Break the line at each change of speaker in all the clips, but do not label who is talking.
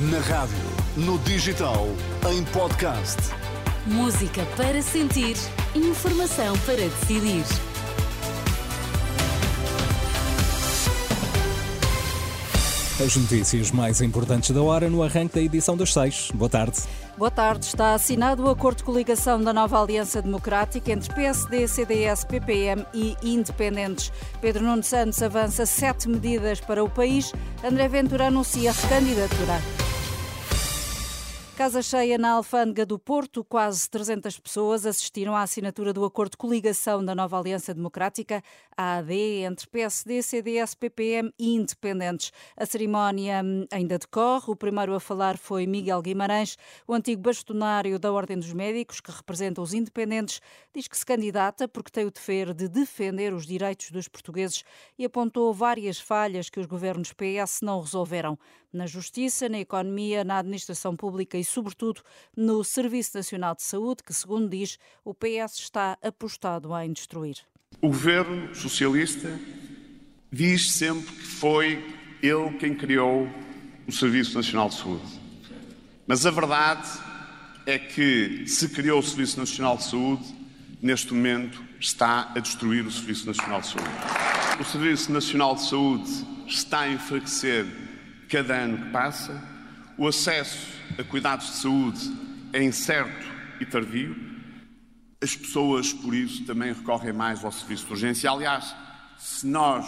Na rádio, no digital, em podcast.
Música para sentir, informação para decidir.
As notícias mais importantes da hora no arranque da edição das seis. Boa tarde.
Boa tarde. Está assinado o acordo de coligação da nova Aliança Democrática entre PSD, CDS, PPM e Independentes. Pedro Nuno Santos avança sete medidas para o país. André Ventura anuncia recandidatura. Casa cheia na Alfândega do Porto, quase 300 pessoas assistiram à assinatura do acordo de coligação da nova Aliança Democrática, AD, entre PSD, CDS, PPM e Independentes. A cerimónia hum, ainda decorre. O primeiro a falar foi Miguel Guimarães, o antigo bastonário da Ordem dos Médicos, que representa os independentes, diz que se candidata porque tem o dever de defender os direitos dos portugueses e apontou várias falhas que os governos PS não resolveram na justiça, na economia, na administração pública e, sobretudo, no Serviço Nacional de Saúde, que, segundo diz, o PS está apostado em destruir.
O governo socialista diz sempre que foi ele quem criou o Serviço Nacional de Saúde. Mas a verdade é que se criou o Serviço Nacional de Saúde, neste momento está a destruir o Serviço Nacional de Saúde. O Serviço Nacional de Saúde está a enfraquecer cada ano que passa, o acesso a cuidados de saúde é incerto e tardio, as pessoas, por isso, também recorrem mais ao serviço de urgência. Aliás, se nós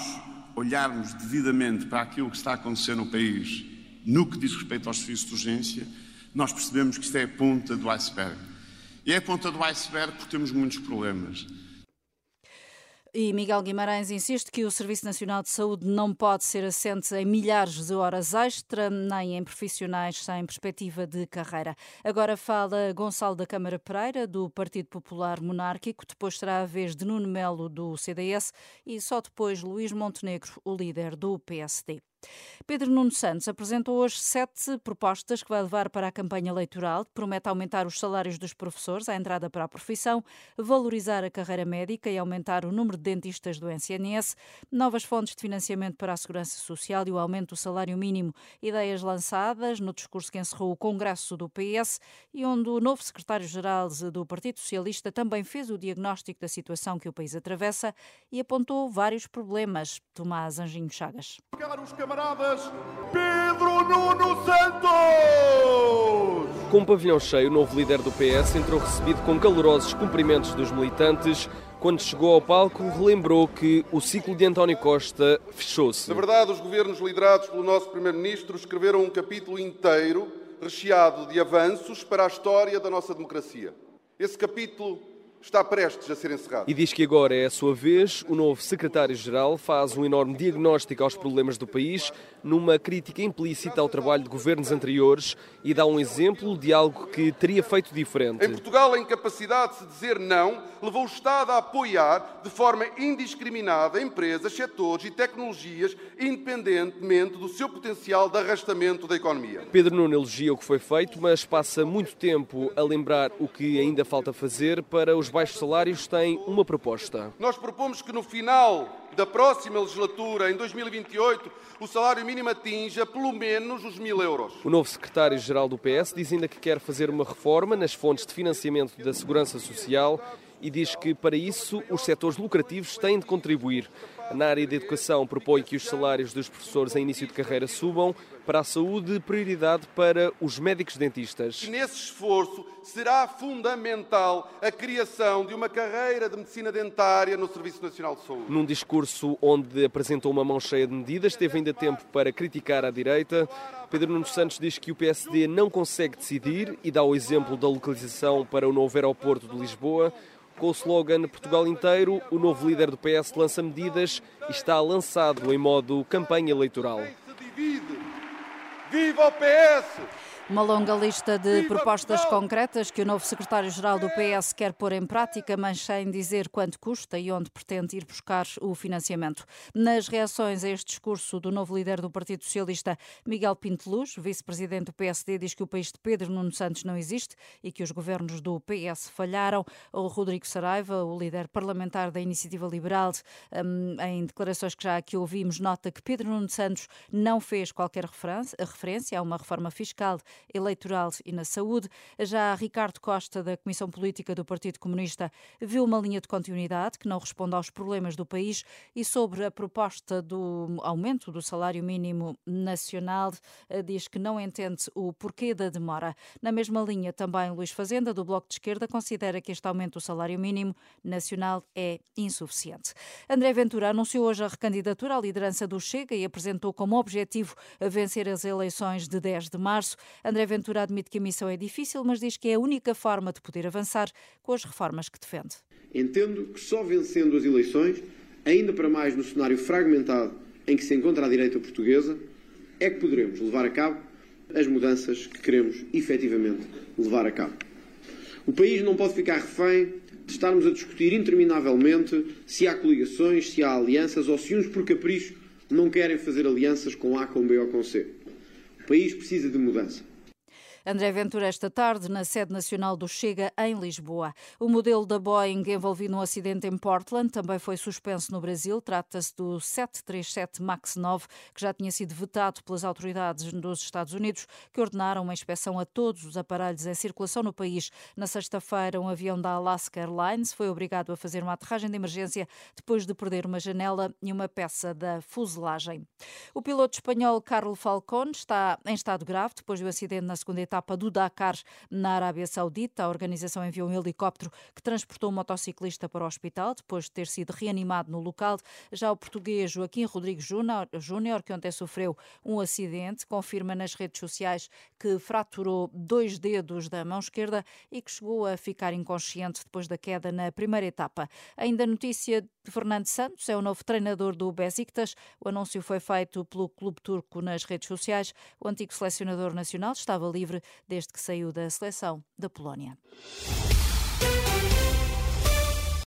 olharmos devidamente para aquilo que está a acontecer no país, no que diz respeito aos serviços de urgência, nós percebemos que isto é a ponta do iceberg. E é a ponta do iceberg porque temos muitos problemas.
E Miguel Guimarães insiste que o Serviço Nacional de Saúde não pode ser assente em milhares de horas extra, nem em profissionais sem perspectiva de carreira. Agora fala Gonçalo da Câmara Pereira, do Partido Popular Monárquico, depois será a vez de Nuno Melo, do CDS, e só depois Luís Montenegro, o líder do PSD. Pedro Nuno Santos apresentou hoje sete propostas que vai levar para a campanha eleitoral. Promete aumentar os salários dos professores, a entrada para a profissão, valorizar a carreira médica e aumentar o número de dentistas do NCNS, novas fontes de financiamento para a segurança social e o aumento do salário mínimo. Ideias lançadas no discurso que encerrou o Congresso do PS e onde o novo secretário-geral do Partido Socialista também fez o diagnóstico da situação que o país atravessa e apontou vários problemas. Tomás Anjinho Chagas
camaradas, Pedro Nuno Santos!
Com o um pavilhão cheio, o novo líder do PS entrou recebido com calorosos cumprimentos dos militantes. Quando chegou ao palco, relembrou que o ciclo de António Costa fechou-se.
Na verdade, os governos liderados pelo nosso Primeiro-Ministro escreveram um capítulo inteiro recheado de avanços para a história da nossa democracia. Esse capítulo está prestes a ser encerrado.
E diz que agora é a sua vez. O novo secretário-geral faz um enorme diagnóstico aos problemas do país, numa crítica implícita ao trabalho de governos anteriores e dá um exemplo de algo que teria feito diferente.
Em Portugal, a incapacidade de se dizer não levou o Estado a apoiar de forma indiscriminada empresas, setores e tecnologias, independentemente do seu potencial de arrastamento da economia.
Pedro Nuno elogia o que foi feito, mas passa muito tempo a lembrar o que ainda falta fazer para os baixos salários têm uma proposta.
Nós propomos que no final da próxima legislatura, em 2028, o salário mínimo atinja pelo menos os mil euros.
O novo secretário-geral do PS diz ainda que quer fazer uma reforma nas fontes de financiamento da segurança social e diz que, para isso, os setores lucrativos têm de contribuir. Na área da educação, propõe que os salários dos professores em início de carreira subam. Para a saúde, prioridade para os médicos dentistas.
E nesse esforço será fundamental a criação de uma carreira de medicina dentária no Serviço Nacional de Saúde.
Num discurso onde apresentou uma mão cheia de medidas, teve ainda tempo para criticar a direita. Pedro Nuno Santos diz que o PSD não consegue decidir e dá o exemplo da localização para o novo aeroporto de Lisboa. Com o slogan Portugal inteiro, o novo líder do PS lança medidas e está lançado em modo campanha eleitoral.
Viva o PS!
Uma longa lista de propostas concretas que o novo secretário-geral do PS quer pôr em prática, mas sem dizer quanto custa e onde pretende ir buscar o financiamento. Nas reações a este discurso do novo líder do Partido Socialista, Miguel Pinteluz, vice-presidente do PSD, diz que o país de Pedro Nuno Santos não existe e que os governos do PS falharam. O Rodrigo Saraiva, o líder parlamentar da Iniciativa Liberal, hum, em declarações que já aqui ouvimos, nota que Pedro Nuno Santos não fez qualquer referência a uma reforma fiscal eleitoral e na saúde. Já Ricardo Costa, da Comissão Política do Partido Comunista, viu uma linha de continuidade que não responde aos problemas do país e sobre a proposta do aumento do salário mínimo nacional, eh, diz que não entende o porquê da demora. Na mesma linha, também Luís Fazenda, do Bloco de Esquerda, considera que este aumento do salário mínimo nacional é insuficiente. André Ventura anunciou hoje a recandidatura à liderança do Chega e apresentou como objetivo vencer as eleições de 10 de março. André Ventura admite que a missão é difícil, mas diz que é a única forma de poder avançar com as reformas que defende.
Entendo que só vencendo as eleições, ainda para mais no cenário fragmentado em que se encontra a direita portuguesa, é que poderemos levar a cabo as mudanças que queremos efetivamente levar a cabo. O país não pode ficar refém de estarmos a discutir interminavelmente se há coligações, se há alianças ou se uns por capricho não querem fazer alianças com A, com B ou com C país precisa de mudança.
André Ventura, esta tarde, na sede nacional do Chega, em Lisboa. O modelo da Boeing envolvido num acidente em Portland também foi suspenso no Brasil. Trata-se do 737 MAX 9, que já tinha sido vetado pelas autoridades dos Estados Unidos, que ordenaram uma inspeção a todos os aparelhos em circulação no país. Na sexta-feira, um avião da Alaska Airlines foi obrigado a fazer uma aterragem de emergência depois de perder uma janela e uma peça da fuselagem. O piloto espanhol Carlos Falcón está em estado grave depois do acidente na segunda etapa do Dakar na Arábia Saudita. A organização enviou um helicóptero que transportou um motociclista para o hospital depois de ter sido reanimado no local. Já o português Joaquim Rodrigues Júnior, que ontem sofreu um acidente, confirma nas redes sociais que fraturou dois dedos da mão esquerda e que chegou a ficar inconsciente depois da queda na primeira etapa. Ainda notícia de Fernando Santos, é o novo treinador do Besiktas. O anúncio foi feito pelo clube turco nas redes sociais. O antigo selecionador nacional estava livre desde que saiu da seleção da Polónia.